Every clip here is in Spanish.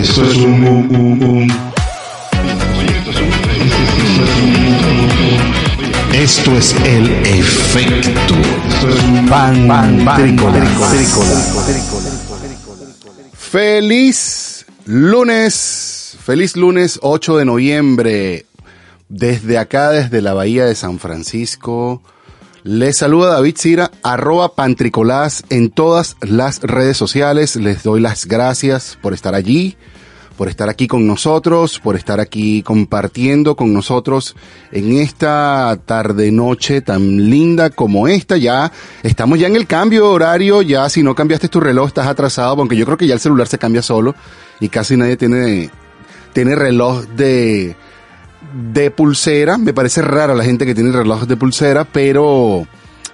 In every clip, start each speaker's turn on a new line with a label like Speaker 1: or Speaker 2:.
Speaker 1: Esto es un, un, un, un. Esto es el efecto pan, pan,
Speaker 2: Feliz lunes, feliz lunes 8 de noviembre. Desde acá, desde la Bahía de San Francisco, les saluda David Cira, arroba pantricolás en todas las redes sociales. Les doy las gracias por estar allí, por estar aquí con nosotros, por estar aquí compartiendo con nosotros en esta tarde noche tan linda como esta. Ya estamos ya en el cambio horario, ya si no cambiaste tu reloj estás atrasado, aunque yo creo que ya el celular se cambia solo y casi nadie tiene, tiene reloj de, de pulsera. Me parece raro la gente que tiene reloj de pulsera, pero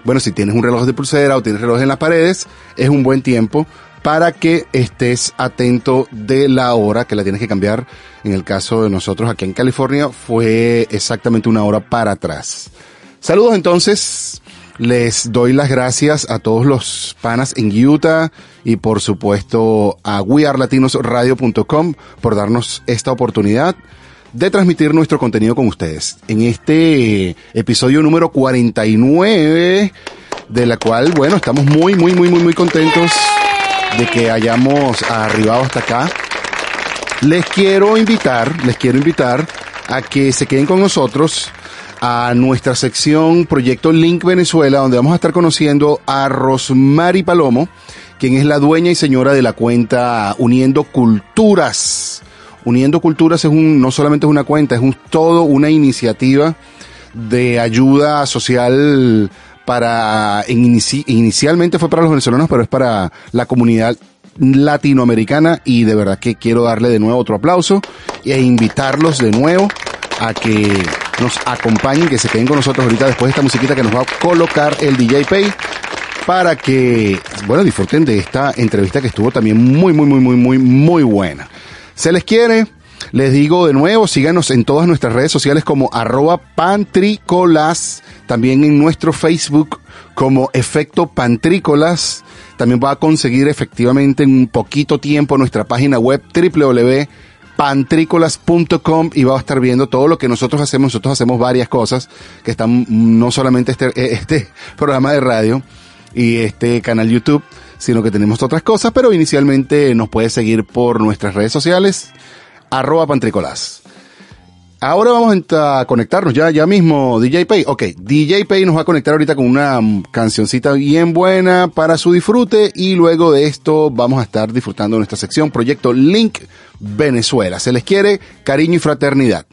Speaker 2: bueno, si tienes un reloj de pulsera o tienes reloj en las paredes, es un buen tiempo para que estés atento de la hora que la tienes que cambiar. En el caso de nosotros aquí en California fue exactamente una hora para atrás. Saludos entonces. Les doy las gracias a todos los panas en Utah y por supuesto a wearlatinosradio.com por darnos esta oportunidad de transmitir nuestro contenido con ustedes. En este episodio número 49, de la cual, bueno, estamos muy, muy, muy, muy, muy contentos de que hayamos arribado hasta acá. Les quiero invitar, les quiero invitar a que se queden con nosotros a nuestra sección Proyecto Link Venezuela, donde vamos a estar conociendo a Rosmary Palomo, quien es la dueña y señora de la cuenta Uniendo Culturas. Uniendo Culturas es un, no solamente es una cuenta, es un, todo una iniciativa de ayuda social para, inicialmente fue para los venezolanos, pero es para la comunidad latinoamericana y de verdad que quiero darle de nuevo otro aplauso e invitarlos de nuevo a que nos acompañen, que se queden con nosotros ahorita después de esta musiquita que nos va a colocar el DJ Pay para que, bueno, disfruten de esta entrevista que estuvo también muy, muy, muy, muy, muy, muy buena. Se les quiere. Les digo de nuevo, síganos en todas nuestras redes sociales como arroba pantrícolas, también en nuestro Facebook como efecto pantrícolas. También va a conseguir efectivamente en un poquito tiempo nuestra página web www.pantrícolas.com y va a estar viendo todo lo que nosotros hacemos. Nosotros hacemos varias cosas que están no solamente este, este programa de radio y este canal YouTube, sino que tenemos otras cosas, pero inicialmente nos puede seguir por nuestras redes sociales, arroba pantricolás. Ahora vamos a conectarnos ya, ya mismo, DJ Pay. Ok, DJ Pay nos va a conectar ahorita con una cancioncita bien buena para su disfrute y luego de esto vamos a estar disfrutando nuestra sección Proyecto Link Venezuela. Se les quiere cariño y fraternidad.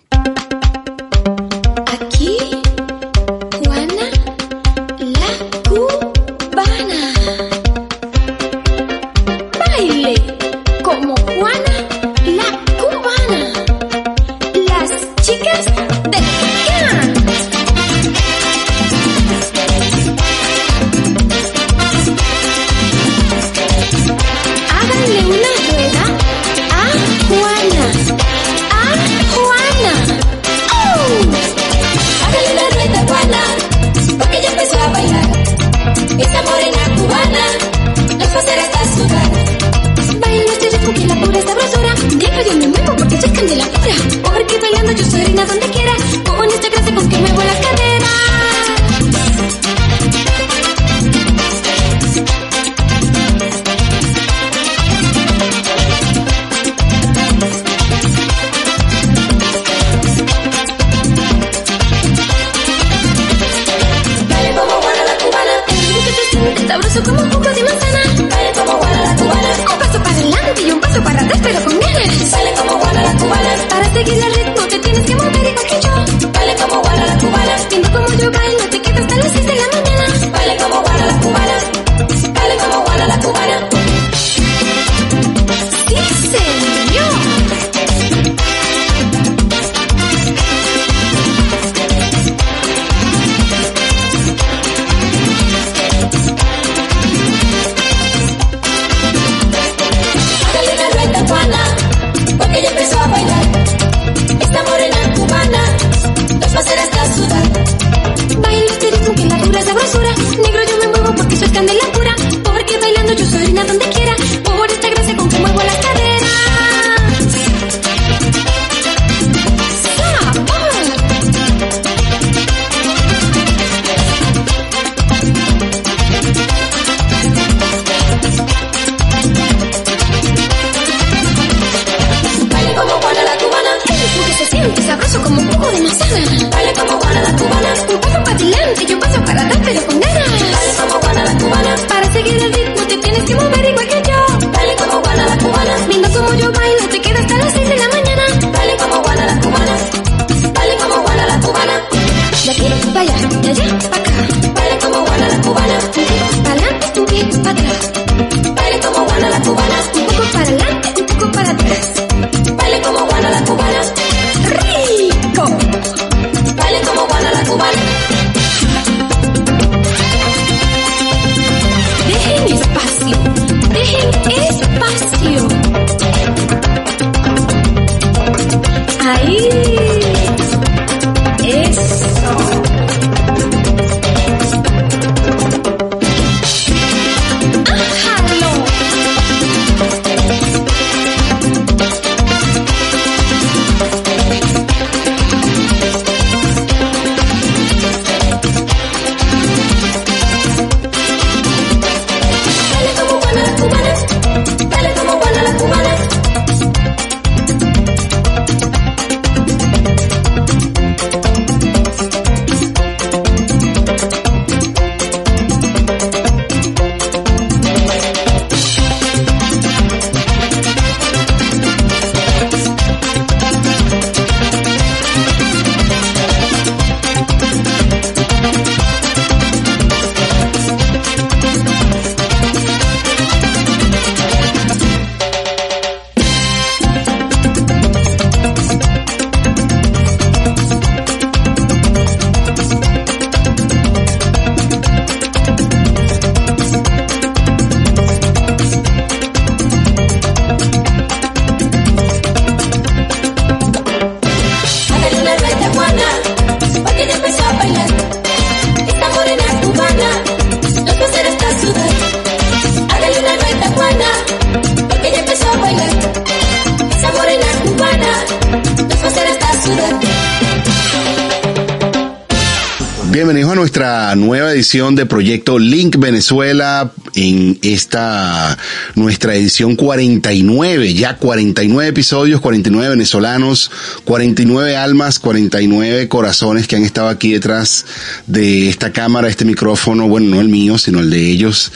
Speaker 2: Edición de Proyecto Link Venezuela en esta nuestra edición 49, ya 49 episodios, 49 venezolanos, 49 almas, 49 corazones que han estado aquí detrás de esta cámara, este micrófono, bueno, no el mío, sino el de ellos,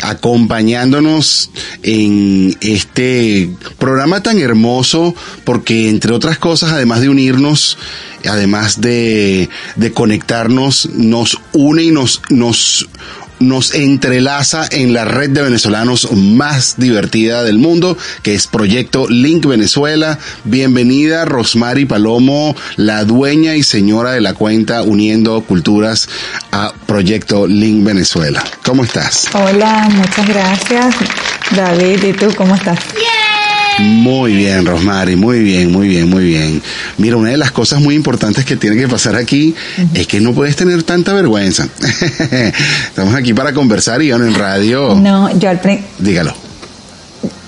Speaker 2: acompañándonos en este programa tan hermoso porque entre otras cosas, además de unirnos, además de, de conectarnos, nos une y nos, nos, nos entrelaza en la red de venezolanos más divertida del mundo, que es Proyecto Link Venezuela. Bienvenida Rosmary Palomo, la dueña y señora de la cuenta Uniendo Culturas a Proyecto Link Venezuela. ¿Cómo estás?
Speaker 3: Hola, muchas gracias. David, ¿y tú cómo estás?
Speaker 2: Muy bien, Rosmary, muy bien, muy bien, muy bien. Mira, una de las cosas muy importantes que tiene que pasar aquí es que no puedes tener tanta vergüenza. Estamos aquí para conversar y en radio.
Speaker 3: No, yo al,
Speaker 2: Dígalo.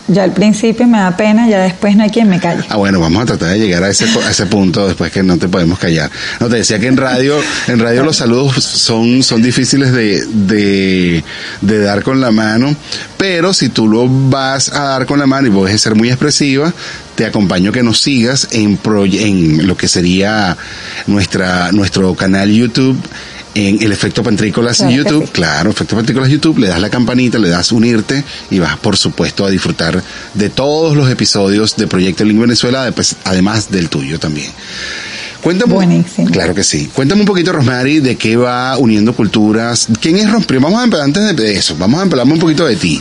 Speaker 3: Yo al principio me da pena, ya después no hay quien me calle.
Speaker 2: Ah, bueno, vamos a tratar de llegar a ese, a ese punto después que no te podemos callar. No, te decía que en radio, en radio los saludos son, son difíciles de, de, de dar con la mano, pero si tú lo vas a dar con la mano y puedes ser muy expresiva, te acompaño que nos sigas en, proye- en lo que sería nuestra, nuestro canal YouTube. En el efecto Pantrícolas
Speaker 3: Claro
Speaker 2: YouTube, claro, efecto Pantrícolas YouTube, le das la campanita, le das unirte y vas, por supuesto, a disfrutar de todos los episodios de Proyecto Link Venezuela, pues, además del tuyo también. Cuéntame.
Speaker 3: Buenísimo.
Speaker 2: Claro que sí. Cuéntame un poquito, Rosmary, de qué va Uniendo Culturas. ¿Quién es Rosmary? Vamos a empezar antes de eso. Vamos a empezar un poquito de ti.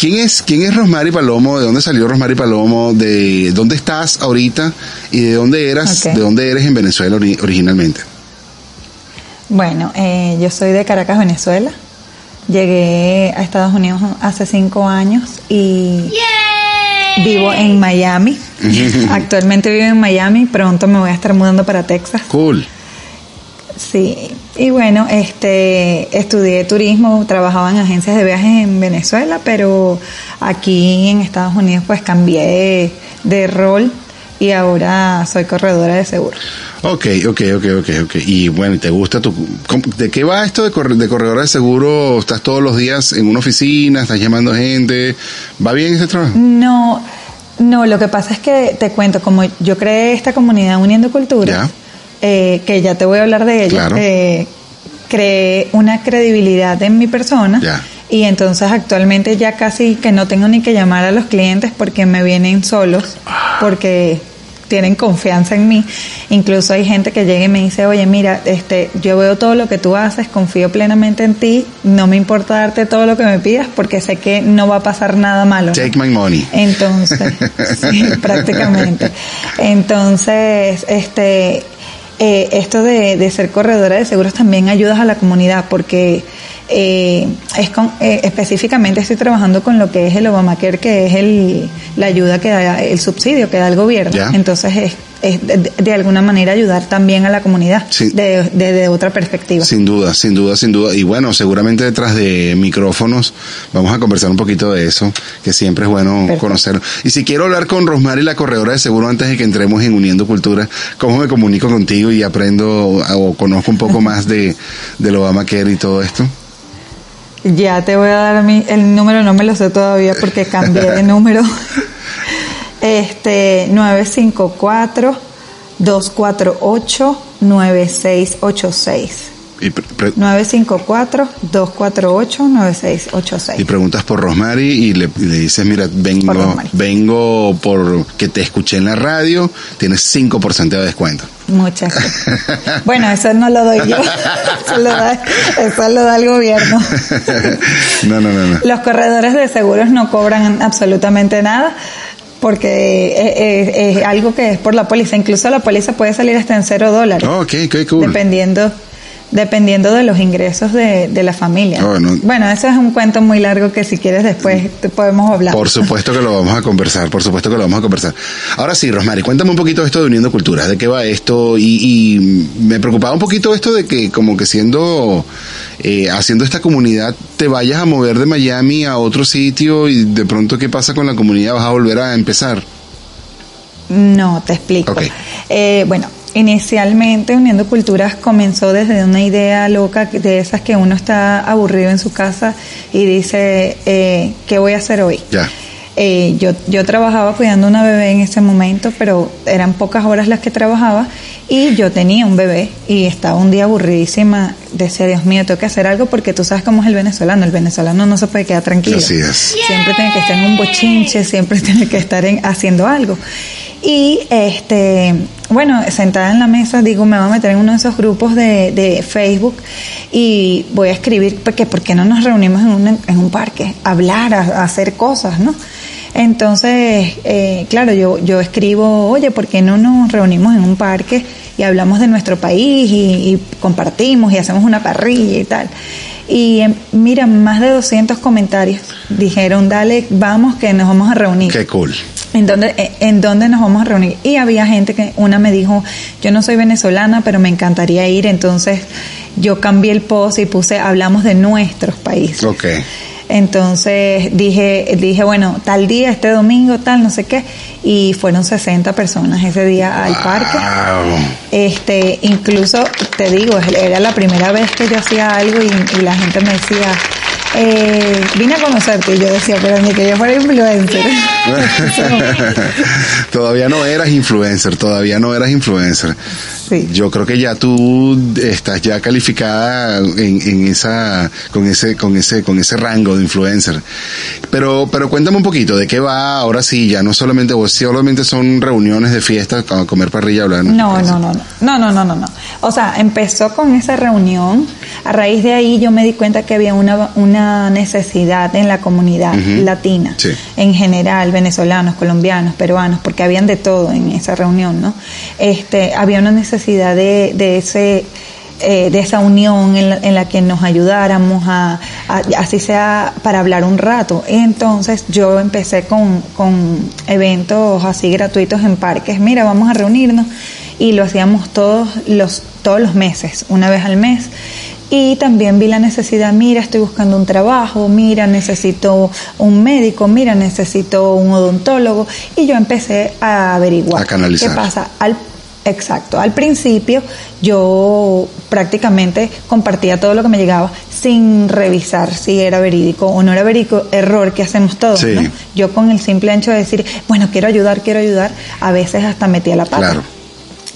Speaker 2: ¿Quién es, quién es Rosmary Palomo? ¿De dónde salió Rosmary Palomo? ¿De dónde estás ahorita? ¿Y de dónde eras? ¿De dónde eres en Venezuela ori- originalmente?
Speaker 3: Bueno, eh, yo soy de Caracas, Venezuela. Llegué a Estados Unidos hace cinco años y vivo en Miami. Actualmente vivo en Miami, pronto me voy a estar mudando para Texas.
Speaker 2: Cool.
Speaker 3: Sí, y bueno, este, estudié turismo, trabajaba en agencias de viajes en Venezuela, pero aquí en Estados Unidos pues cambié de rol y ahora soy corredora de seguros.
Speaker 2: Ok, ok, ok, ok, ok. Y bueno, ¿te gusta tu... ¿De qué va esto de, corre- de corredora de seguro? ¿Estás todos los días en una oficina? ¿Estás llamando gente? ¿Va bien ese trabajo?
Speaker 3: No, no, lo que pasa es que te cuento, como yo creé esta comunidad Uniendo Culturas,
Speaker 2: Ya.
Speaker 3: eh, que ya te voy a hablar de ella,
Speaker 2: Claro.
Speaker 3: eh, creé una credibilidad en mi persona.
Speaker 2: Ya.
Speaker 3: Y entonces actualmente ya casi que no tengo ni que llamar a los clientes porque me vienen solos, porque tienen confianza en mí. Incluso hay gente que llega y me dice, oye, mira, este, yo veo todo lo que tú haces, confío plenamente en ti, no me importa darte todo lo que me pidas porque sé que no va a pasar nada malo. ¿no?".
Speaker 2: Take my money.
Speaker 3: Entonces, sí, prácticamente. Entonces, este, eh, esto de, de ser corredora de seguros también ayudas a la comunidad porque eh, es con, eh, específicamente estoy trabajando con lo que es el Obamacare, que es el, la ayuda que da, el subsidio que da el gobierno. Entonces, es, es de, de alguna manera ayudar también a la comunidad
Speaker 2: Sí.
Speaker 3: de, otra perspectiva.
Speaker 2: Sin duda, sin duda, sin duda. Y bueno, seguramente detrás de micrófonos vamos a conversar un poquito de eso, que siempre es bueno
Speaker 3: Perfecto.
Speaker 2: conocerlo. Y si quiero hablar con Rosmary, la corredora de seguro, antes de que entremos en Uniendo Cultura, ¿cómo me comunico contigo y aprendo o conozco un poco más de del Obamacare y todo esto?
Speaker 3: Ya te voy a dar mi, el número, no me lo sé todavía porque cambié de número. Este, 954 248 9686.
Speaker 2: Y, pre- pre-
Speaker 3: 954 248 9686.
Speaker 2: y preguntas por Rosmary y le, y le dices, mira, vengo,
Speaker 3: Por
Speaker 2: vengo por que te escuché en la radio, tienes 5% de descuento.
Speaker 3: Muchas gracias. Bueno, eso no lo doy yo. Eso lo da, eso lo da el gobierno.
Speaker 2: no, no, no, no.
Speaker 3: Los corredores de seguros no cobran absolutamente nada porque es, es- es algo que es por la póliza. Incluso la póliza puede salir hasta en cero dólares.
Speaker 2: Oh, ok, qué cool.
Speaker 3: Dependiendo dependiendo de los ingresos de, de la familia.
Speaker 2: Oh, no.
Speaker 3: Bueno, eso es un cuento muy largo que si quieres después te podemos hablar.
Speaker 2: Por supuesto que lo vamos a conversar, por supuesto que lo vamos a conversar. Ahora sí, Rosmary, cuéntame un poquito esto de Uniendo Culturas, de qué va esto y, y me preocupaba un poquito esto de que como que siendo, eh, haciendo esta comunidad, te vayas a mover de Miami a otro sitio y de pronto qué pasa con la comunidad, vas a volver a empezar.
Speaker 3: No, te explico. Eh, bueno, inicialmente Uniendo Culturas comenzó desde una idea loca de esas que uno está aburrido en su casa y dice, eh, ¿qué voy a hacer hoy?
Speaker 2: Ya.
Speaker 3: Eh, yo, yo trabajaba cuidando una bebé en ese momento, pero eran pocas horas las que trabajaba y yo tenía un bebé y estaba un día aburridísima. Decía, Dios mío, tengo que hacer algo porque tú sabes cómo es el venezolano. El venezolano no se puede quedar tranquilo.
Speaker 2: Así es.
Speaker 3: Siempre tiene que estar en un bochinche, siempre tiene que estar en- haciendo algo. Y este, bueno, sentada en la mesa, digo, me voy a meter en uno de esos grupos de, de Facebook y voy a escribir, porque ¿por qué no nos reunimos en un, en un parque? Hablar, a, hacer cosas, ¿no? Entonces, eh, claro, yo, yo escribo, oye, ¿por qué no nos reunimos en un parque y hablamos de nuestro país y, y compartimos y hacemos una parrilla y tal? Y eh, mira, más de 200 comentarios dijeron, dale, vamos que nos vamos a reunir.
Speaker 2: Qué cool.
Speaker 3: ¿En dónde, eh, ¿En dónde nos vamos a reunir? Y había gente que, una me dijo, yo no soy venezolana, pero me encantaría ir. Entonces yo cambié el post y puse, hablamos de nuestros países.
Speaker 2: Ok.
Speaker 3: Entonces dije, dije, bueno, tal día, este domingo, tal, no sé qué. Y fueron 60 personas ese día al parque.
Speaker 2: Wow.
Speaker 3: Este, incluso te digo, era la primera vez que yo hacía algo y, y la gente me decía, eh, vine a conocerte y yo decía, pero ni que yo fuera influencer.
Speaker 2: todavía no eras influencer, todavía no eras influencer.
Speaker 3: Sí.
Speaker 2: Yo creo que ya tú estás ya calificada en, en esa, con ese, con ese, con ese rango de influencer. Pero, pero cuéntame un poquito de qué va ahora sí, ya no solamente vos, solamente son reuniones de fiesta, a comer parrilla, hablar.
Speaker 3: No, no, no, no, no, no, no, no, no. O sea, empezó con esa reunión. A raíz de ahí yo me di cuenta que había una, una necesidad en la comunidad latina,
Speaker 2: Sí.
Speaker 3: En general, venezolanos, colombianos, peruanos, porque habían de todo en esa reunión, ¿no? Este, había una necesidad de, de ese eh, de esa unión en la, en la que nos ayudáramos a, a- así sea para hablar un rato. Entonces yo empecé con, con eventos así gratuitos en parques. Mira vamos a reunirnos. Y lo hacíamos todos los todos los meses una vez al mes y también vi la necesidad, mira, estoy buscando un trabajo, mira, necesito un médico, mira, necesito un odontólogo. Y yo empecé a averiguar.
Speaker 2: A canalizar.
Speaker 3: ¿Qué pasa? Al, exacto, al principio yo prácticamente compartía todo lo que me llegaba sin revisar si era verídico o no era verídico, error que hacemos todos.
Speaker 2: Sí.
Speaker 3: ¿no? Yo con el simple hecho de decir, bueno, quiero ayudar, quiero ayudar, a veces hasta metía la pata.
Speaker 2: Claro.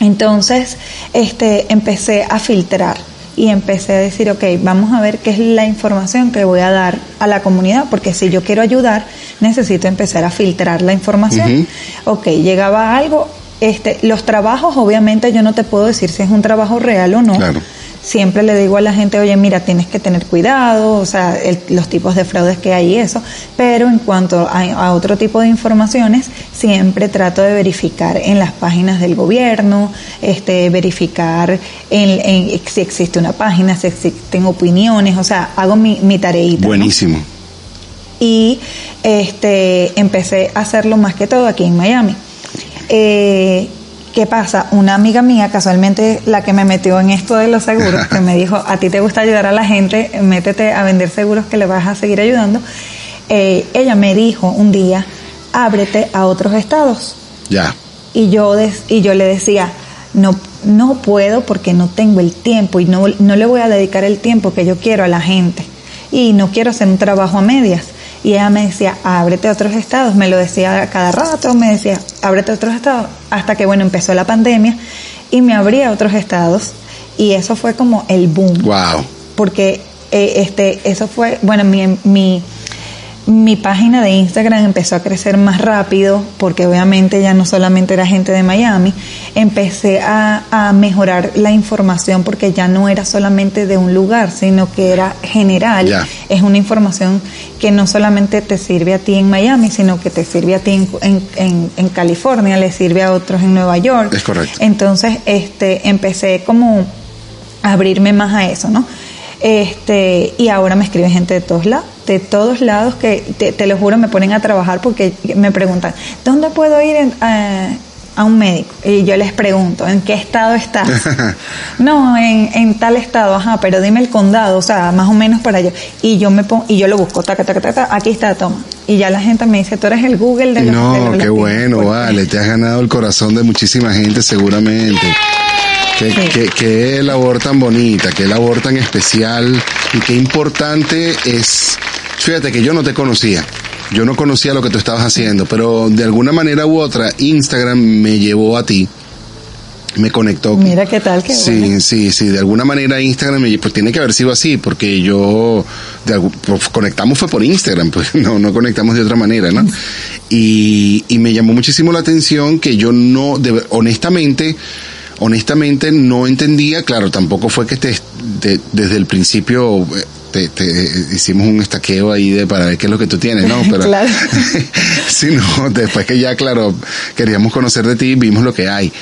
Speaker 3: Entonces, este, empecé a filtrar y empecé a decir, ok, vamos a ver qué es la información que voy a dar a la comunidad, porque si yo quiero ayudar, necesito empezar a filtrar la información. Ok, llegaba algo, este, los trabajos, obviamente yo no te puedo decir si es un trabajo real o no.
Speaker 2: Claro.
Speaker 3: Siempre le digo a la gente, oye, mira, tienes que tener cuidado, o sea, el- los tipos de fraudes que hay y eso, pero en cuanto a, a otro tipo de informaciones, siempre trato de verificar en las páginas del gobierno, este, verificar en, en- si existe una página, si existen opiniones, o sea, hago mi, mi tareita. ¿no?
Speaker 2: Buenísimo.
Speaker 3: y este empecé a hacerlo más que todo aquí en Miami. Eh, ¿Qué pasa? Una amiga mía, casualmente la que me metió en esto de los seguros, que me dijo, a ti te gusta ayudar a la gente, métete a vender seguros que le vas a seguir ayudando. Eh, ella me dijo un día, ábrete a otros estados.
Speaker 2: Ya.
Speaker 3: Y yo, des- y yo le decía, no, no puedo porque no tengo el tiempo y no, no le voy a dedicar el tiempo que yo quiero a la gente. Y no quiero hacer un trabajo a medias. Y ella me decía, ábrete a otros estados. Me lo decía cada rato, me decía, ábrete a otros estados. Hasta que, bueno, empezó la pandemia y me abrí a otros estados. Y eso fue como el boom
Speaker 2: Wow.
Speaker 3: porque eh, este eso fue bueno mi, mi mi página de Instagram empezó a crecer más rápido porque obviamente ya no solamente era gente de Miami, empecé a, a mejorar la información porque ya no era solamente de un lugar, sino que era general.
Speaker 2: Ya.
Speaker 3: Es una información que no solamente te sirve a ti en Miami, sino que te sirve a ti en, en, en- en California, le sirve a otros en Nueva York.
Speaker 2: Es correcto.
Speaker 3: Entonces, este, empecé como a abrirme más a eso, ¿no? Este, y ahora me escribe gente de todos lados, de todos lados que te, te lo juro me ponen a trabajar porque me preguntan, ¿dónde puedo ir en- a, a un médico? Y yo les pregunto, ¿en qué estado estás? no, en, en tal estado, ajá, pero dime el condado, o sea, más o menos para allá. Y yo me pongo, y yo lo busco, taca, taca, taca, aquí está, toma. Y ya la gente me dice, tú eres el Google de los de
Speaker 2: No,
Speaker 3: los
Speaker 2: qué
Speaker 3: latinos",
Speaker 2: bueno,
Speaker 3: porque-
Speaker 2: vale. Te has ganado el corazón de muchísima gente seguramente. Qué,
Speaker 3: Sí.
Speaker 2: qué- qué labor tan bonita, qué labor tan especial y qué importante es. Fíjate que yo no te conocía. Yo no conocía lo que tú estabas haciendo, pero de alguna manera u otra Instagram me llevó a ti. Me conectó.
Speaker 3: Mira qué tal, qué
Speaker 2: Sí, sí, sí. De alguna manera Instagram, me- pues tiene que haber sido así, porque yo, de pues, conectamos fue por Instagram, pues no, no conectamos de otra manera, ¿no? Y, y me llamó muchísimo la atención que yo no, de- honestamente, honestamente no entendía, claro, tampoco fue que te, te- desde el principio eh, te, te hicimos un estaqueo ahí de para ver qué es lo que tú tienes, ¿no? Pero,
Speaker 3: Claro.
Speaker 2: sino después que ya, claro, queríamos conocer de ti, vimos lo que hay.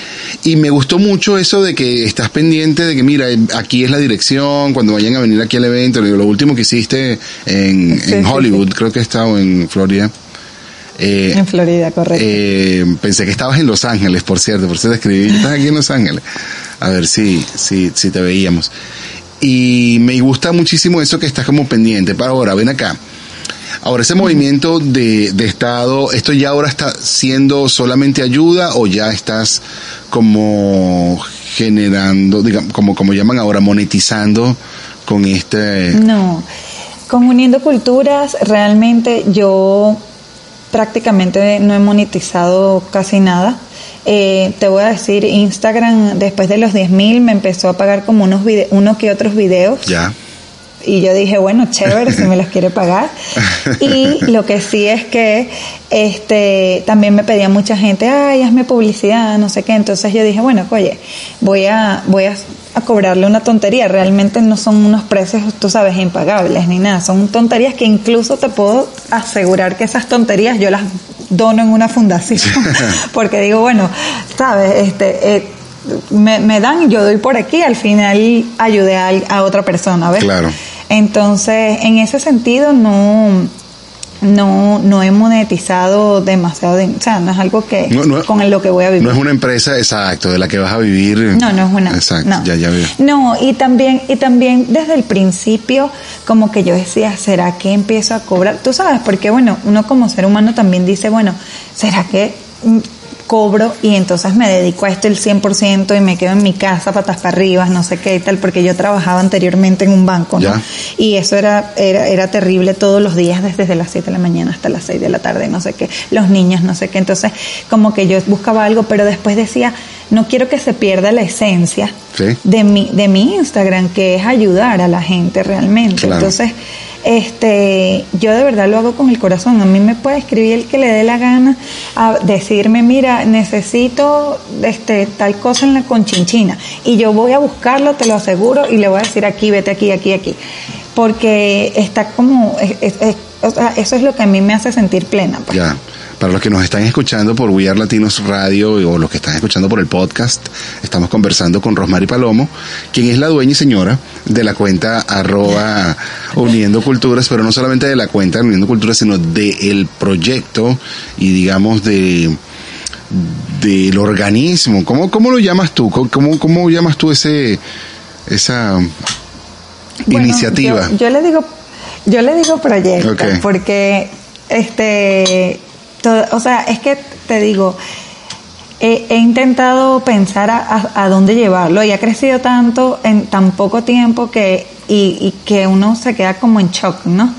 Speaker 2: Y me gustó mucho eso de que estás pendiente de que, mira, aquí es la dirección, cuando vayan a venir aquí al evento, lo último que hiciste en,
Speaker 3: Sí,
Speaker 2: en
Speaker 3: sí,
Speaker 2: Hollywood, creo que he estado en Florida. Eh,
Speaker 3: En Florida, correcto.
Speaker 2: eh, pensé que estabas en Los Ángeles, por cierto, por eso te escribí, estás aquí en Los Ángeles. A ver si, si, si te veíamos. Y me gusta muchísimo eso que estás como pendiente. Para ahora, ven acá. Ahora, ese movimiento de, de Estado, ¿esto ya ahora está siendo solamente ayuda o ya estás como generando, digamos, como, como llaman ahora, monetizando con este...
Speaker 3: No, con Uniendo Culturas realmente yo prácticamente no he monetizado casi nada. Eh, te voy a decir, Instagram después de los 10.000 me empezó a pagar como unos, vide- uno que otros videos.
Speaker 2: Ya.
Speaker 3: Y yo dije, bueno, chévere, si me los quiere pagar. Y lo que sí es que este también me pedía mucha gente, ay, hazme publicidad, no sé qué. Entonces yo dije, bueno, oye, voy a, voy a, a cobrarle una tontería. Realmente no son unos precios, tú sabes, impagables ni nada. Son tonterías que incluso te puedo asegurar que esas tonterías yo las dono en una fundación. Porque digo, bueno, sabes, este... Eh, me, me dan, yo doy por aquí, al final ayudé a, a otra persona, ¿ves?
Speaker 2: Claro.
Speaker 3: Entonces, en ese sentido, no, no, no he monetizado demasiado, de- o sea, no es algo que
Speaker 2: No, no-
Speaker 3: con lo que voy a vivir.
Speaker 2: No es una empresa, exacto, de la que vas a vivir.
Speaker 3: No, no es una.
Speaker 2: Exacto,
Speaker 3: no.
Speaker 2: ya, ya veo.
Speaker 3: No, y también, y también desde el principio, como que yo decía, ¿será que empiezo a cobrar? Tú sabes, porque bueno, uno como ser humano también dice, bueno, ¿será que cobro y entonces me dedico a esto el 100% y me quedo en mi casa patas para arriba, no sé qué y tal, porque yo trabajaba anteriormente en un banco. Y eso era, era, era terrible todos los días, desde las 7 de la mañana hasta las 6 de la tarde, no sé qué, los niños, no sé qué. Entonces, como que yo buscaba algo, pero después decía, no quiero que se pierda la esencia
Speaker 2: Sí.
Speaker 3: de mi, de mi Instagram, que es ayudar a la gente realmente.
Speaker 2: Claro.
Speaker 3: Entonces, este, yo de verdad lo hago con el corazón. A mí me puede escribir el que le dé la gana a decirme, mira, necesito este tal cosa en la conchinchina y yo voy a buscarlo, te lo aseguro y le voy a decir aquí, vete aquí, aquí, aquí, porque está como, es- es- es- o sea, eso es lo que a mí me hace sentir plena. pues.
Speaker 2: Ya. Para los que nos están escuchando por We Are Latinos Radio o los que están escuchando por el podcast, estamos conversando con Rosmary Palomo, quien es la dueña y señora de la cuenta arroba Uniendo Culturas, pero no solamente de la cuenta Uniendo Culturas, sino del proyecto y digamos de del organismo. ¿Cómo, cómo lo llamas tú? ¿Cómo, cómo llamas tú ese esa
Speaker 3: Bueno,
Speaker 2: iniciativa?
Speaker 3: Yo, yo le digo, yo le digo proyecto, porque este, o sea, es que te digo, he, intentado pensar a, dónde llevarlo y ha crecido tanto en tan poco tiempo que y que uno se queda como en shock, ¿no?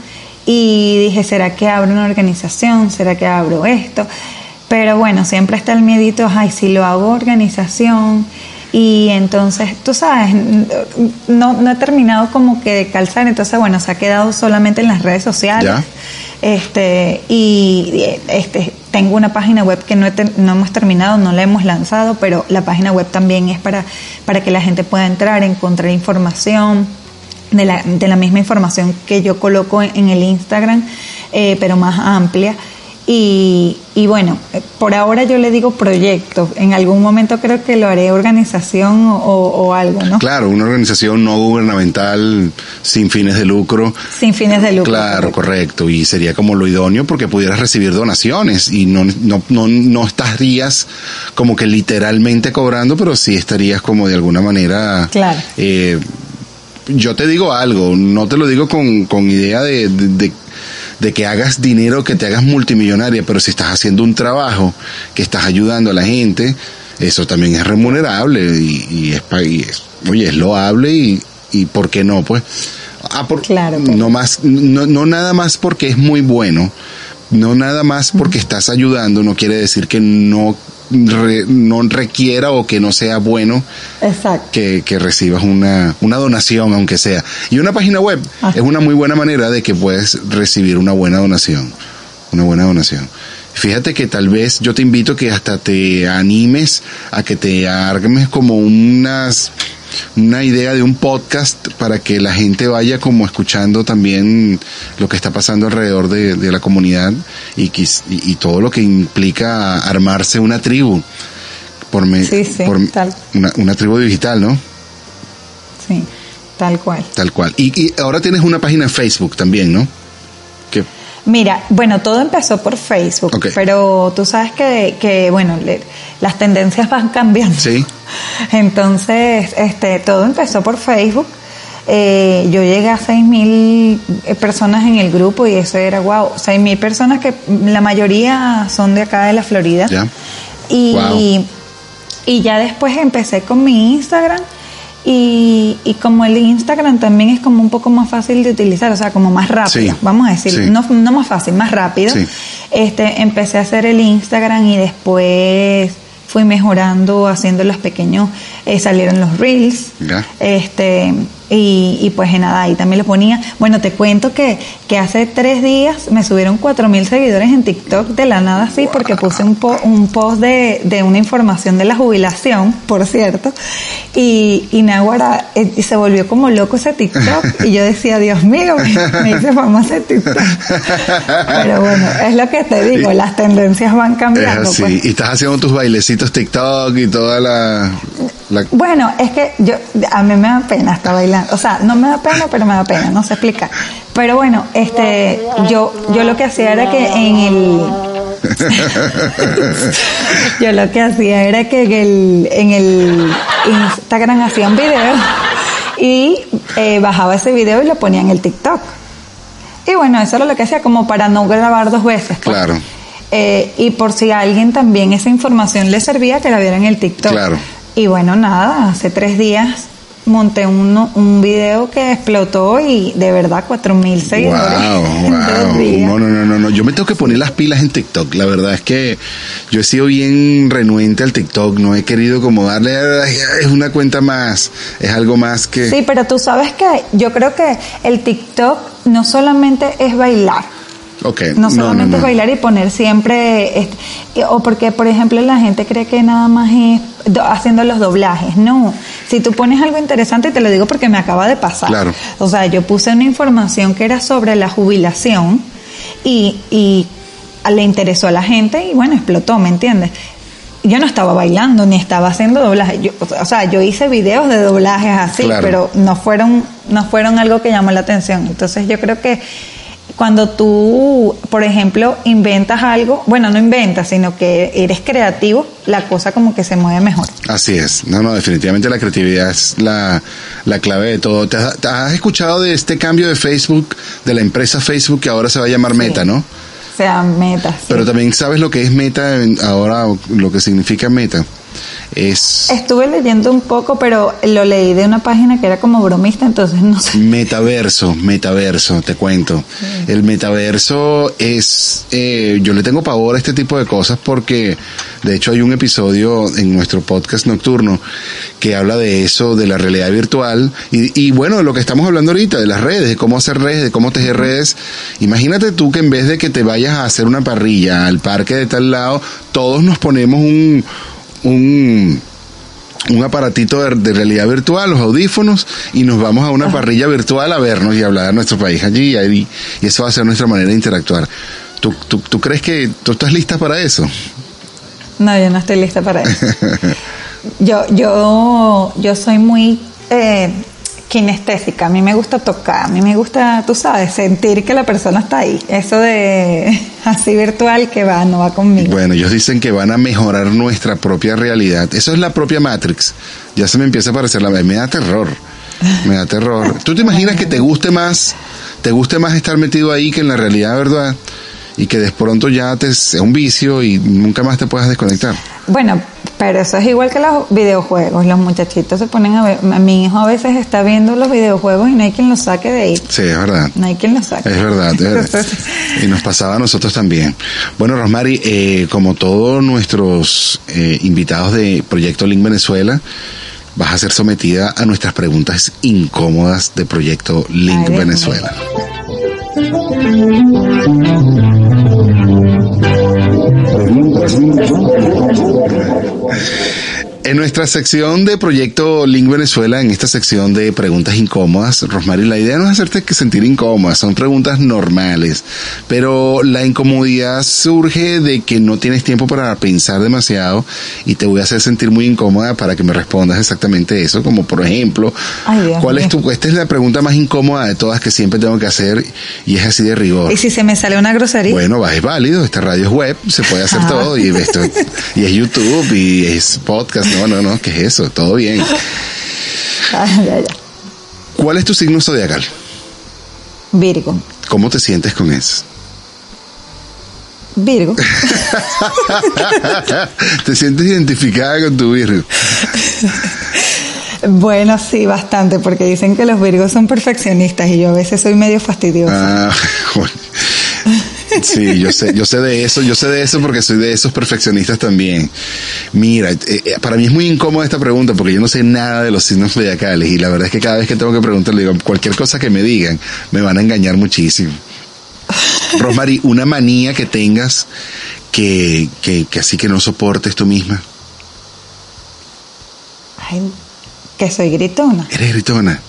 Speaker 3: Y dije, ¿será que abro una organización? ¿Será que abro esto? Pero bueno, siempre está el miedito, ay, si lo hago organización, y entonces, tú sabes, no, no he terminado como que de calzar, entonces bueno, se ha quedado solamente en las redes sociales.
Speaker 2: Ya.
Speaker 3: Este, y este, tengo una página web que no, he no hemos terminado, no la hemos lanzado, pero la página web también es para, para que la gente pueda entrar, encontrar información de la, de la misma información que yo coloco en, en el Instagram, eh, pero más amplia. Y, y bueno, por ahora yo le digo proyecto. En algún momento creo que lo haré organización o, o algo, ¿no?
Speaker 2: Claro, una organización no gubernamental sin fines de lucro.
Speaker 3: Sin fines de lucro.
Speaker 2: Claro, correcto. Y sería como lo idóneo porque pudieras recibir donaciones y no, no, no, no estarías como que literalmente cobrando, pero sí estarías como de alguna manera.
Speaker 3: Claro.
Speaker 2: eh, yo te digo algo, no te lo digo con, con idea de, de, de- de que hagas dinero, que te hagas multimillonaria, pero si estás haciendo un trabajo, que estás ayudando a la gente, eso también es remunerable y, y es, y es- oye, es loable y, y ¿por qué no? Pues, ah, por-
Speaker 3: Claro, pues.
Speaker 2: no más, no, no nada más porque es muy bueno, no nada más porque estás ayudando, no quiere decir que no, re- no requiera o que no sea bueno
Speaker 3: Exacto.
Speaker 2: que, que recibas una, una donación, aunque sea. Y una página web
Speaker 3: Ah.
Speaker 2: es una muy buena manera de que puedes recibir una buena donación. Una buena donación. Fíjate que tal vez yo te invito que hasta te animes a que te armes como unas una idea de un podcast para que la gente vaya como escuchando también lo que está pasando alrededor de, de la comunidad y, y, y todo lo que implica armarse una tribu por, me-
Speaker 3: Sí, sí,
Speaker 2: por
Speaker 3: tal.
Speaker 2: una, una tribu digital, ¿no?
Speaker 3: Sí, tal cual.
Speaker 2: Tal cual. Y, y ahora tienes una página en Facebook también, ¿no?
Speaker 3: Mira, bueno, todo empezó por Facebook,
Speaker 2: Ok.
Speaker 3: pero tú sabes que, que bueno, le- las tendencias van cambiando.
Speaker 2: sí,
Speaker 3: Entonces, este, todo empezó por Facebook. Eh, yo llegué a 6.000 eh, personas en el grupo y eso era wow. 6.000 personas que la mayoría son de acá de la Florida.
Speaker 2: Ya.
Speaker 3: Y,
Speaker 2: Wow.
Speaker 3: y ya después empecé con mi Instagram. Y, y como el Instagram también es como un poco más fácil de utilizar, o sea, como más rápido,
Speaker 2: Sí.
Speaker 3: vamos a decir,
Speaker 2: Sí.
Speaker 3: no, no más fácil, más rápido.
Speaker 2: Sí.
Speaker 3: Este, empecé a hacer el Instagram y después fui mejorando, haciendo los pequeños, eh, salieron los reels,
Speaker 2: Ya.
Speaker 3: este, y, y pues nada, ahí también lo ponía. Bueno, te cuento que, que hace tres días me subieron cuatro mil seguidores en TikTok de la nada así, porque puse un, po- un post de, de una información de la jubilación, por cierto, y, y Nahuara, eh, y se volvió como loco ese TikTok, y yo decía, Dios mío, me, me hice famosa en TikTok. Pero bueno, es lo que te digo, las tendencias van
Speaker 2: es
Speaker 3: cambiando.
Speaker 2: así.
Speaker 3: pues.
Speaker 2: Y estás haciendo tus bailecitos TikTok y toda la... la-
Speaker 3: Bueno, es que yo, a mí me da pena estar bailando. O sea, no me da pena, pero me da pena, no sé explicar. Pero bueno, este, yo, yo lo que hacía era que en el, yo lo que hacía era que en el, en el Instagram hacía un video y eh, bajaba ese video y lo ponía en el TikTok. Y bueno, eso era lo que hacía como para no grabar dos veces. pues.
Speaker 2: Claro.
Speaker 3: Eh, y por si a alguien también esa información le servía, que la viera en el TikTok.
Speaker 2: Claro.
Speaker 3: Y bueno, nada, hace tres días monté uno, un video que explotó y de verdad cuatro mil seguidores.
Speaker 2: Wow. No, no, no, no, no. Yo me tengo que poner las pilas en TikTok. La verdad es que yo he sido bien renuente al TikTok. No he querido como darle. "Ay, Es una cuenta más. Es algo más que.
Speaker 3: Sí, pero tú sabes que yo creo que el TikTok no solamente es bailar. No solamente
Speaker 2: no.
Speaker 3: bailar y poner siempre, este, y- o porque por ejemplo la gente cree que nada más es do- haciendo los doblajes, no. Si tú pones algo interesante, te lo digo porque me acaba de pasar.
Speaker 2: Claro.
Speaker 3: O sea, yo puse una información que era sobre la jubilación y, y le interesó a la gente y bueno, explotó, ¿me entiendes? Yo no estaba bailando ni estaba haciendo doblaje. Yo- o sea, yo hice videos de doblajes así,
Speaker 2: Claro.
Speaker 3: pero no fueron, no fueron algo que llamó la atención. Entonces yo creo que cuando tú, por ejemplo, inventas algo, bueno, no inventas, sino que eres creativo, la cosa como que se mueve mejor.
Speaker 2: Así es. No, no, definitivamente la creatividad es la, la clave de todo. ¿Te has, te has escuchado de este cambio de Facebook, de la empresa Facebook que ahora se va a llamar Meta, no?
Speaker 3: O sea, metas. sí.
Speaker 2: Pero también sabes lo que es Meta ahora, lo que significa Meta. Es
Speaker 3: Estuve leyendo un poco, pero lo leí de una página que era como bromista, entonces no sé.
Speaker 2: Metaverso, metaverso, te cuento. El metaverso es, eh, yo le tengo pavor a este tipo de cosas porque, de hecho, hay un episodio en nuestro podcast nocturno que habla de eso, de la realidad virtual y, y bueno, de lo que estamos hablando ahorita, de las redes, de cómo hacer redes, de cómo tejer redes. Imagínate tú que en vez de que te vayas a hacer una parrilla al parque de tal lado, todos nos ponemos un, un, un aparatito de, de realidad virtual, los audífonos, y nos vamos a una parrilla virtual a vernos y hablar de nuestro país allí, y, ahí- y eso va a ser nuestra manera de interactuar. ¿Tú, tú, tú crees que tú estás lista para eso?
Speaker 3: No, yo no estoy lista para eso. Yo, yo, yo soy muy eh, kinestésica. A mí me gusta tocar, a mí me gusta, tú sabes, sentir que la persona está ahí. Eso de así virtual que va, no va conmigo.
Speaker 2: Bueno, ellos dicen que van a mejorar nuestra propia realidad. Eso es la propia Matrix. Ya se me empieza a parecer la... Me da terror. Me da terror. ¿Tú te imaginas que te guste más, te guste más estar metido ahí que en la realidad, verdad? Y que de pronto ya te sea un vicio y nunca más te puedas desconectar.
Speaker 3: Bueno, Pero eso es igual que los videojuegos. Los muchachitos se ponen a ver. Mi hijo a veces está viendo los videojuegos y no hay quien los saque de ahí.
Speaker 2: Sí, es verdad.
Speaker 3: No hay quien los saque.
Speaker 2: Es verdad, es verdad. Y nos pasaba a nosotros también. Bueno, Rosmary, eh, como todos nuestros eh, invitados de Proyecto Link Venezuela, vas a ser sometida a nuestras preguntas incómodas de Proyecto Link
Speaker 3: Ay,
Speaker 2: Venezuela. performance. En nuestra sección de Proyecto Link Venezuela, en esta sección de preguntas incómodas, Rosmary, la idea no es hacerte que sentir incómoda, son preguntas normales, pero la incomodidad surge de que no tienes tiempo para pensar demasiado y te voy a hacer sentir muy incómoda para que me respondas exactamente eso, como por ejemplo,
Speaker 3: Ay,
Speaker 2: ¿cuál es tu, esta es la pregunta más incómoda de todas que siempre tengo que hacer y es así de rigor.
Speaker 3: ¿Y si se me sale una grosería?
Speaker 2: Bueno, va, es válido, esta radio es web, se puede hacer
Speaker 3: Ah.
Speaker 2: todo, y esto, y es YouTube, y es podcast, no, no, no, ¿qué es eso? Todo bien.
Speaker 3: Ah, ya, ya.
Speaker 2: ¿Cuál es tu signo zodiacal?
Speaker 3: Virgo.
Speaker 2: ¿Cómo te sientes con eso?
Speaker 3: Virgo.
Speaker 2: ¿Te sientes identificada con tu Virgo?
Speaker 3: Bueno, sí, bastante, porque dicen que los Virgos son perfeccionistas y yo a veces soy medio fastidiosa.
Speaker 2: Ah, bueno. Sí, yo sé, yo sé de eso, yo sé de eso porque soy de esos perfeccionistas también. Mira, eh, eh, para mí es muy incómoda esta pregunta porque yo no sé nada de los signos zodiacales y la verdad es que cada vez que tengo que preguntarle, digo, cualquier cosa que me digan, me van a engañar muchísimo. Rosmary, una manía que tengas que, que, que así que no soportes tú misma.
Speaker 3: Ay, que soy gritona,
Speaker 2: Eres gritona,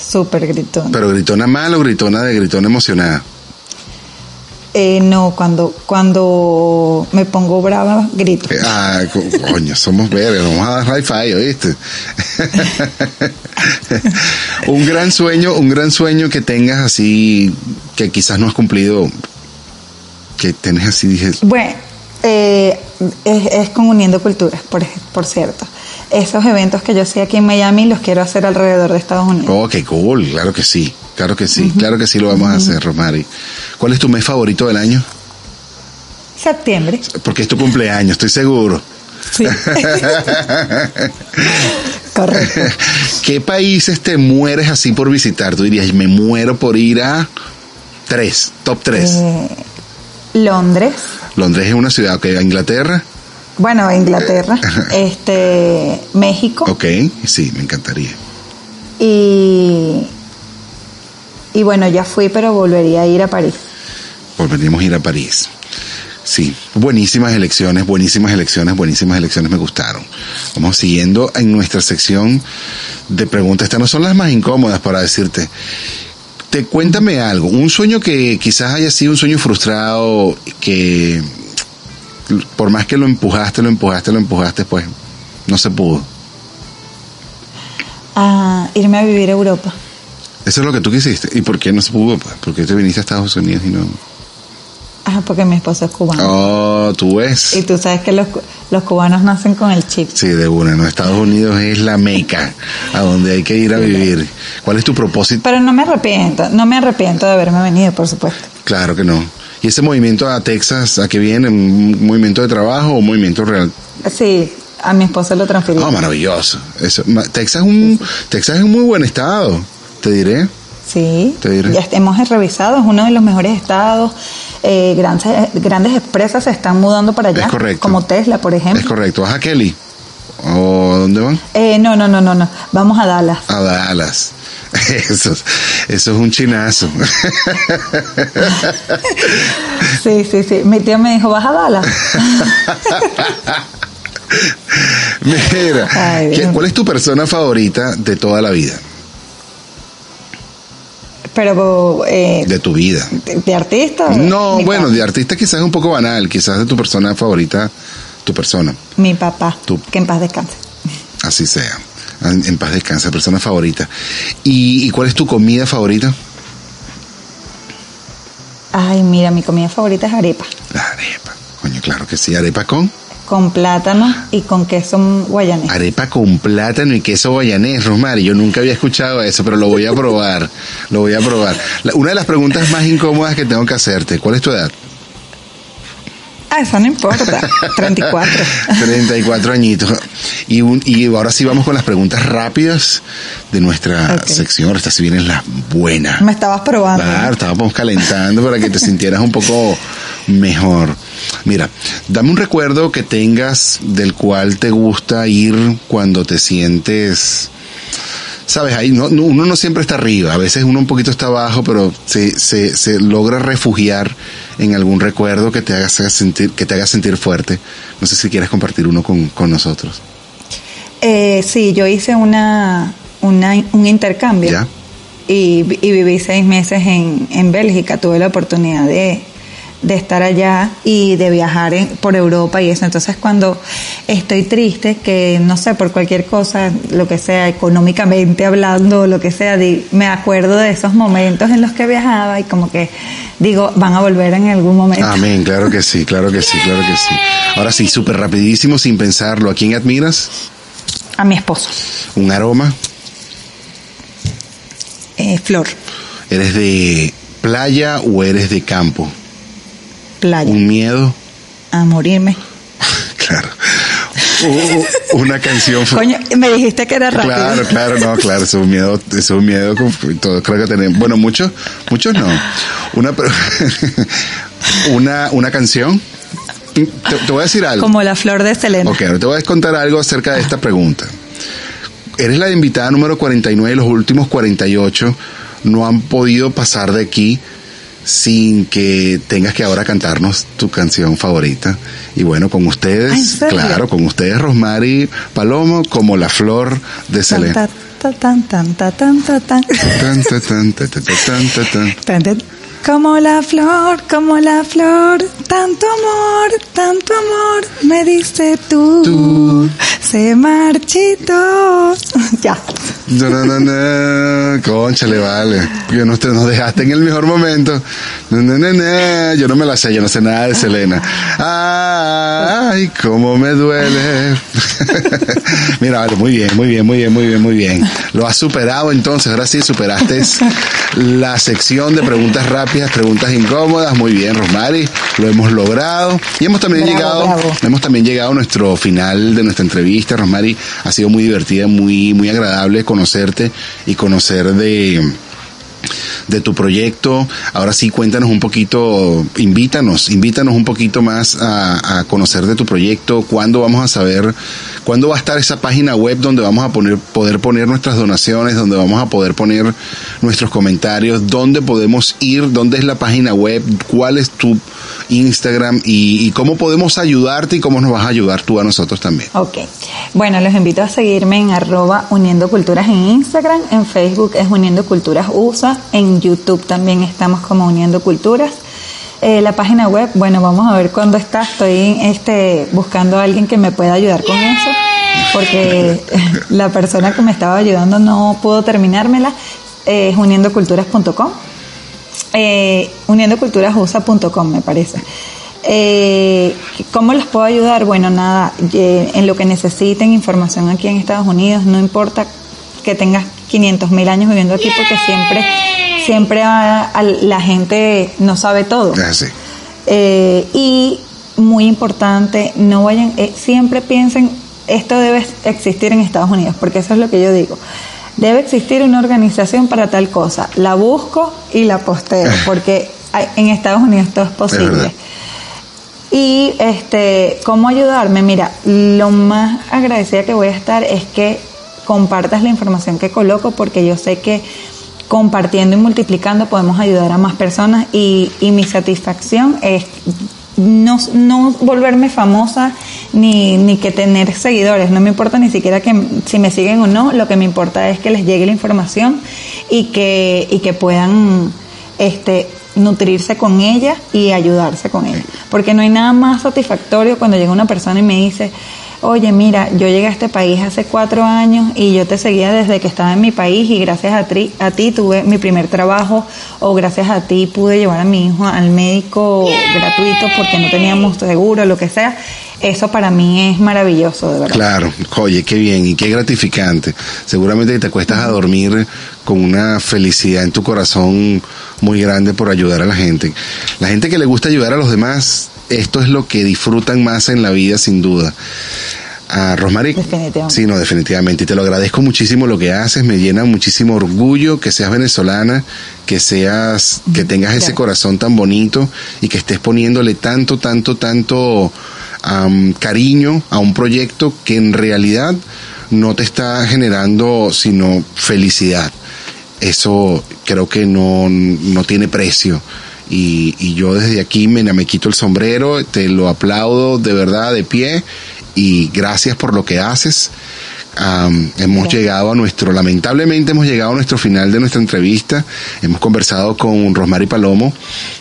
Speaker 3: súper gritona.
Speaker 2: pero gritona mal o gritona de gritona emocionada.
Speaker 3: Eh, no, cuando, cuando me pongo brava, grito.
Speaker 2: Eh, Ah, co- coño, somos verdes, vamos a dar hi-fi, ¿oíste? un gran sueño, un gran sueño que tengas así, que quizás no has cumplido, que tenés así, dije,
Speaker 3: Bueno, eh, es, es con Uniendo Culturas, por, por cierto. Esos eventos que yo hacía aquí en Miami los quiero hacer alrededor de Estados Unidos.
Speaker 2: oh, qué cool, claro que sí, claro que sí, claro que sí lo vamos a hacer, Romari. ¿Cuál es tu mes favorito del año?
Speaker 3: Septiembre.
Speaker 2: Porque es tu cumpleaños, estoy seguro.
Speaker 3: Sí. Correcto.
Speaker 2: ¿Qué países te mueres así por visitar? Tú dirías, me muero por ir a tres, top tres.
Speaker 3: Eh, Londres,
Speaker 2: Londres es una ciudad, ok, Inglaterra,
Speaker 3: bueno, Inglaterra, este, México
Speaker 2: ok, sí, me encantaría.
Speaker 3: y y bueno, ya fui, pero volvería a ir a París.
Speaker 2: Volveríamos a ir a París. Sí, buenísimas elecciones, buenísimas elecciones, buenísimas elecciones me gustaron. Vamos siguiendo en nuestra sección de preguntas. Estas no son las más incómodas para decirte. Te cuéntame algo, un sueño que quizás haya sido un sueño frustrado, que por más que lo empujaste, lo empujaste, lo empujaste, pues no se pudo.
Speaker 3: A irme a vivir a Europa.
Speaker 2: Eso es lo que tú quisiste. ¿Y por qué no se pudo? Pues, ¿Por qué te viniste a Estados Unidos y no?
Speaker 3: Ah, porque mi esposo es cubano.
Speaker 2: Oh, tú ves.
Speaker 3: Y tú sabes que los, los cubanos nacen con el chip.
Speaker 2: Sí, de una. ¿no? Estados Unidos es la meca a donde hay que ir a vivir. ¿Cuál es tu propósito?
Speaker 3: Pero no me arrepiento, no me arrepiento de haberme venido, por supuesto.
Speaker 2: Claro que no. ¿Y ese movimiento a Texas, a qué viene? ¿Un movimiento de trabajo o un movimiento real?
Speaker 3: Sí, a mi esposo lo transferí.
Speaker 2: Oh, maravilloso. Eso, Texas, es un, Texas es un muy buen estado, te diré.
Speaker 3: Sí,
Speaker 2: Te diré.
Speaker 3: ya hemos revisado, es uno de los mejores estados. Eh, grandes, grandes empresas se están mudando para allá,
Speaker 2: Es correcto.
Speaker 3: como Tesla, por
Speaker 2: Es
Speaker 3: ejemplo.
Speaker 2: correcto. ¿Vas a Kelly? ¿O a dónde van?
Speaker 3: Eh, no, no, no, no, no. Vamos a Dallas.
Speaker 2: A Dallas. Eso, es- eso es un chinazo.
Speaker 3: Sí, sí, sí. Mi tía me dijo, ¿vas a Dallas?
Speaker 2: Mira,
Speaker 3: Ay,
Speaker 2: ¿qué-
Speaker 3: Dios.
Speaker 2: ¿cuál es tu persona favorita de toda la vida?
Speaker 3: Pero, eh,
Speaker 2: De tu vida.
Speaker 3: ¿de, de artista?
Speaker 2: No, bueno,
Speaker 3: papá?
Speaker 2: de artista quizás es un poco banal, quizás de tu persona favorita, tu persona,
Speaker 3: Mi papá,
Speaker 2: Tú.
Speaker 3: que en paz descanse.
Speaker 2: así sea. En, paz descansa, persona favorita. ¿Y, y cuál es tu comida favorita?
Speaker 3: Ay, mira, mi comida favorita es arepa.
Speaker 2: La arepa. Coño, claro que sí, arepa con
Speaker 3: Con plátano y con queso guayanés.
Speaker 2: arepa con plátano y queso guayanés, Rosmary. Yo nunca había escuchado eso, pero lo voy a probar. lo voy a probar. La- una de las preguntas más incómodas que tengo que hacerte, ¿cuál es tu edad?
Speaker 3: Ah, eso no importa. 34.
Speaker 2: 34 añitos. Y, un- y ahora sí vamos con las preguntas rápidas de nuestra sección. Esta si vienen las buenas.
Speaker 3: Me estabas probando.
Speaker 2: Claro, estábamos calentando para que te sintieras un poco mejor. Mira, dame un recuerdo que tengas del cual te gusta ir cuando te sientes... Sabes, ahí no- uno no siempre está arriba, a veces uno un poquito está abajo, pero se, se, se logra refugiar en algún recuerdo que te haga sentir, que te haga sentir fuerte. No sé si quieres compartir uno con, con nosotros.
Speaker 3: Eh, sí, yo hice una, una- un intercambio
Speaker 2: Ya.
Speaker 3: y, y viví seis meses en, en Bélgica. Tuve la oportunidad de, de estar allá y de viajar en- por Europa y eso. Entonces, cuando estoy triste, que no sé, por cualquier cosa, lo que sea, económicamente hablando, lo que sea, di- me acuerdo de esos momentos en los que viajaba y como que digo, van a volver en algún momento.
Speaker 2: Amén, claro que sí, claro que sí, claro que sí. Ahora sí, súper rapidísimo, sin pensarlo. ¿A quién admiras?
Speaker 3: A mi esposo,
Speaker 2: ¿Un aroma?
Speaker 3: eh, Flor,
Speaker 2: ¿Eres de playa o eres de campo?
Speaker 3: Playa,
Speaker 2: ¿Un miedo?
Speaker 3: a morirme.
Speaker 2: Claro. U- Una canción.
Speaker 3: Coño, me dijiste que era rápido.
Speaker 2: Claro, claro, no, claro, es un miedo, es un miedo, creo que tenemos, bueno, muchos, muchos no. Una, una, una canción. Te, te voy a decir algo.
Speaker 3: Como la flor de Selena.
Speaker 2: Ok, te voy a contar algo acerca de esta pregunta. Eres la invitada número 49 y los últimos 48 no han podido pasar de aquí sin que tengas que ahora cantarnos tu canción favorita. Y bueno, con
Speaker 3: Ah, ¿en
Speaker 2: ustedes, claro, con ustedes Rosmary Palomo como la flor de
Speaker 3: tan. Como la flor, como la flor, tanto amor, tanto amor, me dice tú,
Speaker 2: Tú.
Speaker 3: se marchitó. ya.
Speaker 2: No, no, no, no. Conchale, vale. Yo no te nos dejaste en el mejor momento. No, no, no, no. Yo no me la sé, yo no sé nada de Selena. Ay, cómo me duele. Mira, vale, muy bien, muy bien, muy bien, muy bien, muy bien. Lo has superado entonces, ahora sí superaste la sección de preguntas rápidas, preguntas incómodas. Muy bien, Rosmary, lo hemos logrado. Y hemos también
Speaker 3: Bravo,
Speaker 2: llegado,
Speaker 3: bravo.
Speaker 2: hemos también llegado a nuestro final de nuestra entrevista. Rosmary, ha sido muy divertida, muy, muy agradable conocerte y conocer de, de tu proyecto. Ahora sí, cuéntanos un poquito, invítanos, invítanos un poquito más a, conocer de tu proyecto. ¿Cuándo vamos a saber, cuándo va a estar esa página web donde vamos a poner, poder poner nuestras donaciones, donde vamos a poder poner nuestros comentarios, dónde podemos ir, dónde es la página web, cuál es tu Instagram y, y cómo podemos ayudarte y cómo nos vas a ayudar tú a nosotros también.
Speaker 3: Ok. Bueno, los invito a seguirme en arroba Uniendo Culturas en Instagram, en Facebook es Uniendo Culturas USA, en YouTube también estamos como Uniendo Culturas. Eh, la página web, bueno, vamos a ver cuándo está. Estoy este, buscando a alguien que me pueda ayudar con eso, porque la persona que me estaba ayudando no pudo terminármela. Es uniendoculturas.com eh, uniendoculturasusa.com me parece. Eh, ¿Cómo les puedo ayudar? Bueno, nada, eh, en lo que necesiten información aquí en Estados Unidos, no importa que tengas 500 mil años viviendo aquí, porque siempre, siempre a- a la gente no sabe todo.
Speaker 2: Así.
Speaker 3: Eh, y muy importante, no vayan, eh, siempre piensen, esto debe existir en Estados Unidos, porque eso es lo que yo digo. Debe existir una organización para tal cosa. La busco y la posteo, porque hay- en Estados Unidos todo es posible. Y este, ¿cómo ayudarme? Mira, lo más agradecida que voy a estar es que compartas la información que coloco porque yo sé que compartiendo y multiplicando podemos ayudar a más personas y, y mi satisfacción es no, no volverme famosa ni, ni que tener seguidores, no me importa ni siquiera que si me siguen o no, lo que me importa es que les llegue la información y que, y que puedan este, nutrirse con ella y ayudarse con ella. Porque no hay nada más satisfactorio cuando llega una persona y me dice, oye, mira, yo llegué a este país hace cuatro años y yo te seguía desde que estaba en mi país y gracias a ti, a ti tuve mi primer trabajo o gracias a ti pude llevar a mi hijo al médico gratuito porque no teníamos seguro, lo que sea. Eso para mí es maravilloso, de verdad.
Speaker 2: Claro, oye, qué bien y qué gratificante. Seguramente te cuestas a dormir con una felicidad en tu corazón muy grande por ayudar a la gente. La gente que le gusta ayudar a los demás esto es lo que disfrutan más en la vida, sin duda. A Rosmarie.
Speaker 3: Definitivamente.
Speaker 2: Sí, no, definitivamente. Y te lo agradezco muchísimo lo que haces. Me llena muchísimo orgullo que seas venezolana, que seas, que tengas ese corazón tan bonito y que estés poniéndole tanto, tanto, tanto am, cariño a un proyecto que en realidad no te está generando sino felicidad. Eso creo que no, no tiene precio. Y, y yo desde aquí me, me quito el sombrero, te lo aplaudo de verdad de pie y gracias por lo que haces. Am, hemos llegado a nuestro, lamentablemente hemos llegado a nuestro final de nuestra entrevista. Hemos conversado con Rosmary Palomo.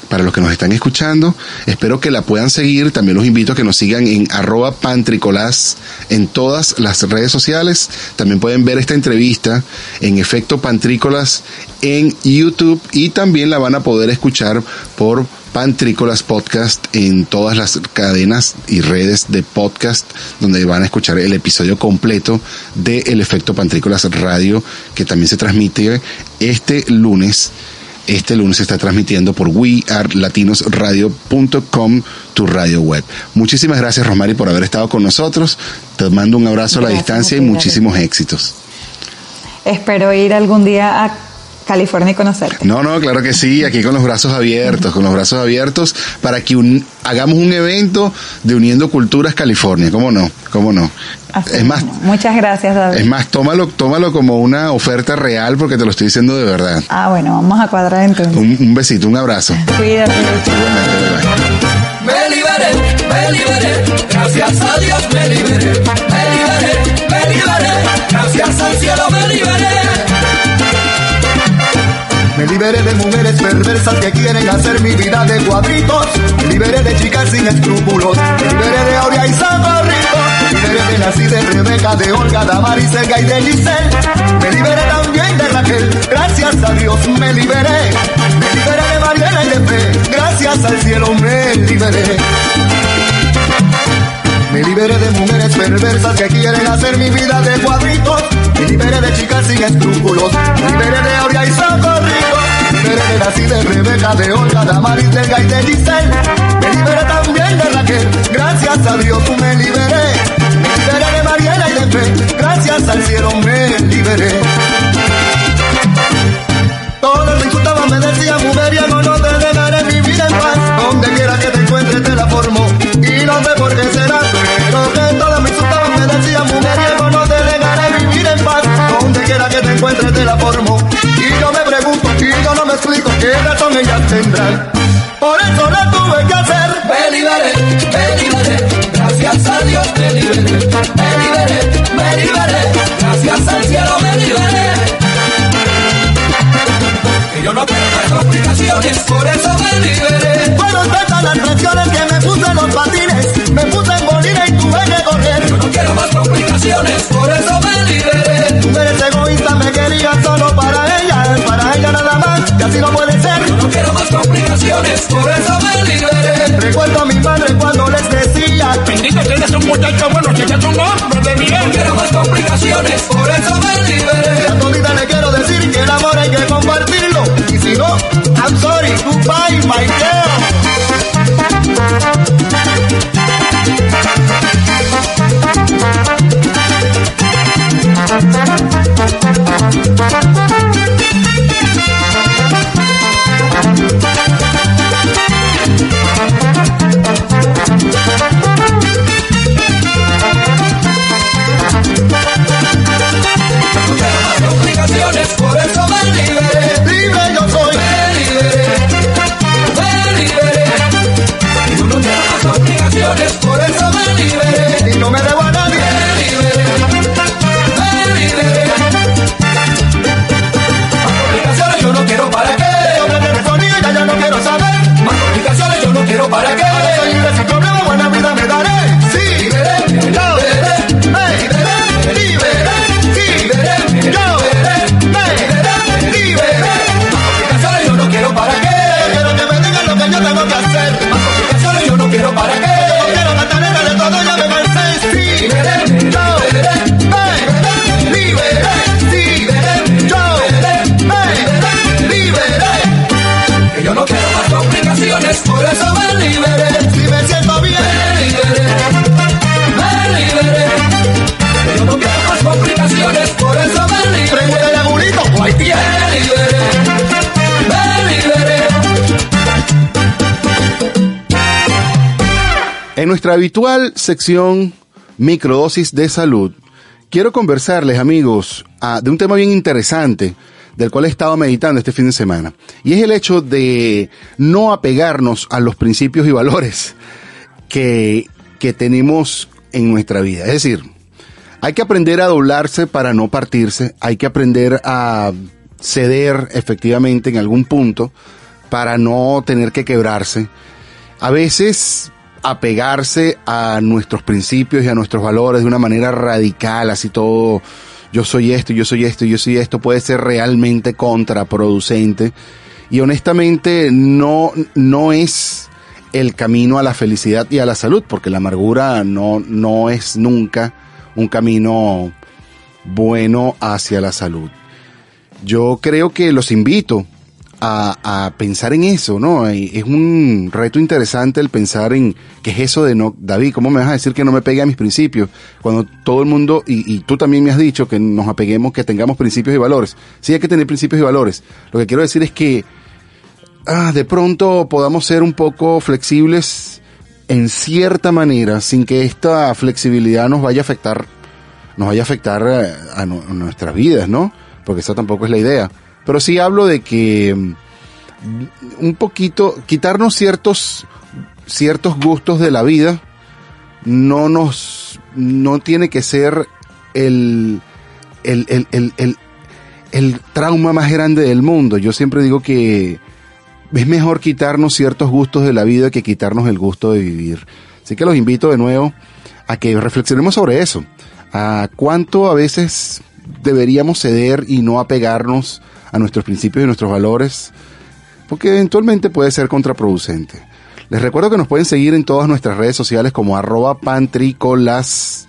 Speaker 2: Para los que nos están escuchando, espero que la puedan seguir. También los invito a que nos sigan en arroba pantricolás en todas las redes sociales. También pueden ver esta entrevista en Efecto Pantrícolas en YouTube y también la van a poder escuchar por Pantrícolas Podcast en todas las cadenas y redes de podcast donde van a escuchar el episodio completo de El Efecto Pantrícolas Radio que también se transmite este lunes. Este lunes se está transmitiendo por wearelatinosradio.com, tu radio web. Muchísimas gracias, Rosmary, por haber estado con nosotros. Te mando un abrazo a la distancia y muchísimos éxitos.
Speaker 3: Espero ir algún día a California y conocerte.
Speaker 2: No, no, claro que sí, aquí con los brazos abiertos, con los brazos abiertos para que un- hagamos un evento de Uniendo Culturas California, ¿cómo no? ¿Cómo no?
Speaker 3: Así
Speaker 2: es más.
Speaker 3: Muchas gracias, David.
Speaker 2: es más, tómalo, tómalo como una oferta real porque te lo estoy diciendo de verdad.
Speaker 3: Ah, bueno, vamos a cuadrar entonces.
Speaker 2: Un, un besito, un abrazo.
Speaker 3: Cuídate.
Speaker 2: Igualmente, bye, bye.
Speaker 4: Me liberé, me liberé, gracias a Dios me liberé, me liberé, me liberé, gracias al cielo me liberé.
Speaker 5: Me liberé de mujeres perversas que quieren hacer mi vida de cuadritos. Me liberé de chicas sin escrúpulos. Me liberé de Aurea y Socorrito. Me liberé de Nancy, de Rebeca, de Olga, Damaris, Elga y de Giselle. Me liberé también de Raquel. Gracias a Dios me liberé. Me liberé de Mariela y de Fe. Gracias al cielo me liberé. Me liberé de mujeres perversas que quieren hacer mi vida de cuadritos. Me liberé de chicas sin escrúpulos. Me liberé de Aurea y Socorrido. Me liberé de Nancy, de Rebeca, de Olga, de Elga y de Giselle. Me liberé también de Raquel. Gracias a Dios me liberé. Me liberé de Mariela y de Fe. Gracias al cielo me liberé. Todos insultaban, me decían Y yo me pregunto, y yo no me explico qué razón ellas tendrán. Por eso la tuve que hacer.
Speaker 4: Liberé, gracias
Speaker 2: nuestra habitual sección microdosis de salud, quiero conversarles, amigos, ah, de un tema bien interesante del cual he estado meditando este fin de semana. Y es el hecho de no apegarnos a los principios y valores que, que tenemos en nuestra vida. Es decir, hay que aprender a doblarse para no partirse, hay que aprender a ceder efectivamente en algún punto para no tener que quebrarse. A veces apegarse a nuestros principios y a nuestros valores de una manera radical, así todo, yo soy esto, yo soy esto, yo soy esto, puede ser realmente contraproducente. Y honestamente no, no es el camino a la felicidad y a la salud, porque la amargura no, no es nunca un camino bueno hacia la salud. Yo creo que los invito a, pensar en eso, ¿no? Es un reto interesante el pensar en qué es eso de no, David, ¿cómo me vas a decir que no me pegue a mis principios? Cuando todo el mundo, y, y tú también me has dicho que nos apeguemos, que tengamos principios y valores. Sí hay que tener principios y valores. Lo que quiero decir es que ah, de pronto podamos ser un poco flexibles en cierta manera, sin que esta flexibilidad nos vaya a afectar, nos vaya a afectar eh, a, a nuestras vidas, ¿no? Porque esa tampoco es la idea. Pero sí hablo de que mm, un poquito, quitarnos ciertos, ciertos gustos de la vida, no nos, no tiene que ser el, el, el, el, el, el trauma más grande del mundo. Yo siempre digo que es mejor quitarnos ciertos gustos de la vida que quitarnos el gusto de vivir. Así que los invito de nuevo a que reflexionemos sobre eso. A cuánto a veces deberíamos ceder y no apegarnos a nuestros principios y nuestros valores, porque eventualmente puede ser contraproducente. Les recuerdo que nos pueden seguir en todas nuestras redes sociales como arroba pantrícolas,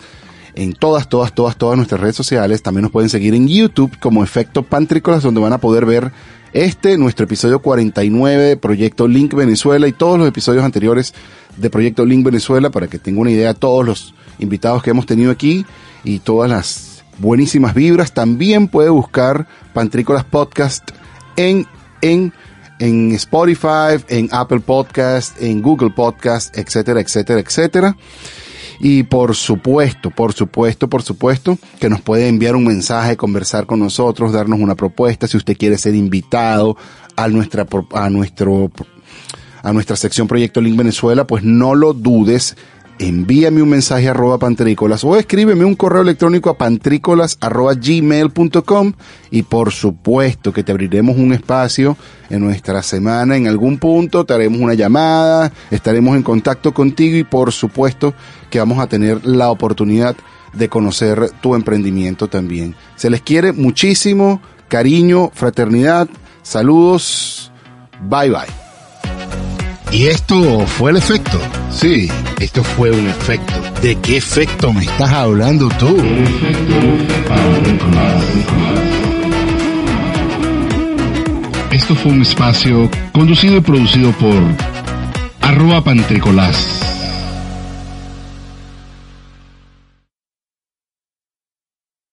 Speaker 2: en todas, todas, todas, todas nuestras redes sociales. También nos pueden seguir en YouTube como Efecto Pantrícolas, donde van a poder ver este, nuestro episodio 49 de Proyecto Link Venezuela y todos los episodios anteriores de Proyecto Link Venezuela para que tengan una idea de todos los invitados que hemos tenido aquí y todas las buenísimas vibras. También puede buscar Pantrícolas Podcast en, en, en Spotify, en Apple Podcast, en Google Podcast, etcétera, etcétera, etcétera. Y por supuesto, por supuesto, por supuesto, que nos puede enviar un mensaje, conversar con nosotros, darnos una propuesta, si usted quiere ser invitado a nuestra, a nuestro, a nuestra sección Proyecto Link Venezuela, pues no lo dudes, envíame un mensaje arroba pantrícolas o escríbeme un correo electrónico a pantrícolas arroba y por supuesto que te abriremos un espacio en nuestra semana en algún punto, te haremos una llamada, estaremos en contacto contigo y por supuesto que vamos a tener la oportunidad de conocer tu emprendimiento también. Se les quiere muchísimo, cariño, fraternidad, saludos, bye bye.
Speaker 1: Y esto fue el efecto. Sí, esto fue un efecto. ¿De qué efecto me estás hablando tú? Esto fue un espacio conducido y producido por arroba pantricolás